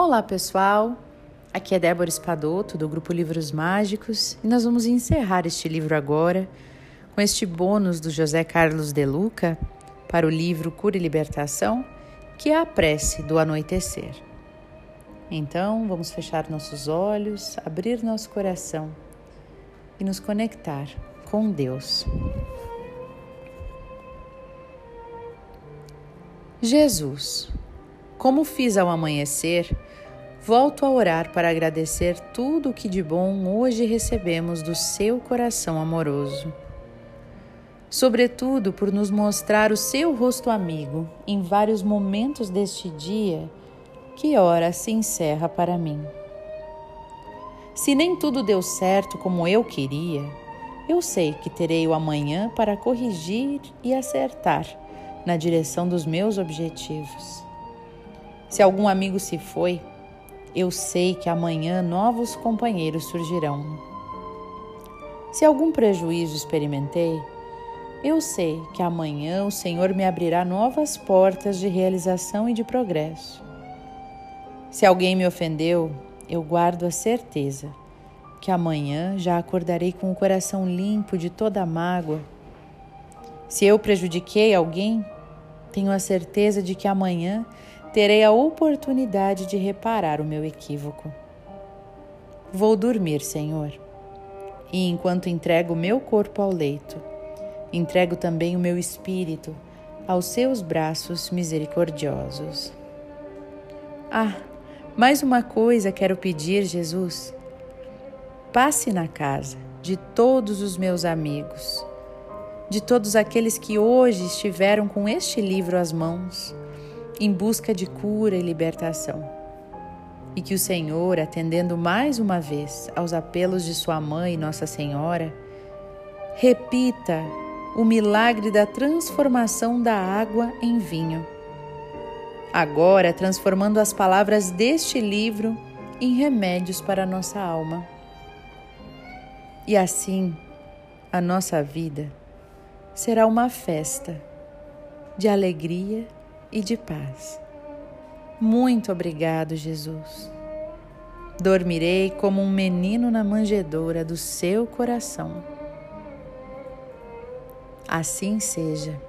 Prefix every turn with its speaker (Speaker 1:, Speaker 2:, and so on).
Speaker 1: Olá, pessoal! Aqui é Débora Espadoto, do grupo Livros Mágicos, e nós vamos encerrar este livro agora com este bônus do José Carlos de Luca para o livro Cura e Libertação, que é a prece do anoitecer. Então, vamos fechar nossos olhos, abrir nosso coração e nos conectar com Deus. Jesus, como fiz ao amanhecer, volto a orar para agradecer tudo o que de bom hoje recebemos do seu coração amoroso. Sobretudo por nos mostrar o seu rosto amigo em vários momentos deste dia que ora se encerra para mim. Se nem tudo deu certo como eu queria, eu sei que terei o amanhã para corrigir e acertar na direção dos meus objetivos. Se algum amigo se foi, eu sei que amanhã novos companheiros surgirão. Se algum prejuízo experimentei, eu sei que amanhã o Senhor me abrirá novas portas de realização e de progresso. Se alguém me ofendeu, eu guardo a certeza que amanhã já acordarei com o coração limpo de toda mágoa. Se eu prejudiquei alguém, tenho a certeza de que amanhã terei a oportunidade de reparar o meu equívoco. Vou dormir, Senhor, e enquanto entrego o meu corpo ao leito, entrego também o meu espírito aos seus braços misericordiosos. Ah, mais uma coisa quero pedir, Jesus. Passe na casa de todos os meus amigos, de todos aqueles que hoje estiveram com este livro às mãos em busca de cura e libertação. E que o Senhor, atendendo mais uma vez aos apelos de sua mãe, Nossa Senhora, repita o milagre da transformação da água em vinho. Agora, transformando as palavras deste livro em remédios para a nossa alma. E assim, a nossa vida será uma festa de alegria e de paz. Muito obrigado, Jesus. Dormirei como um menino na manjedoura do seu coração. Assim seja.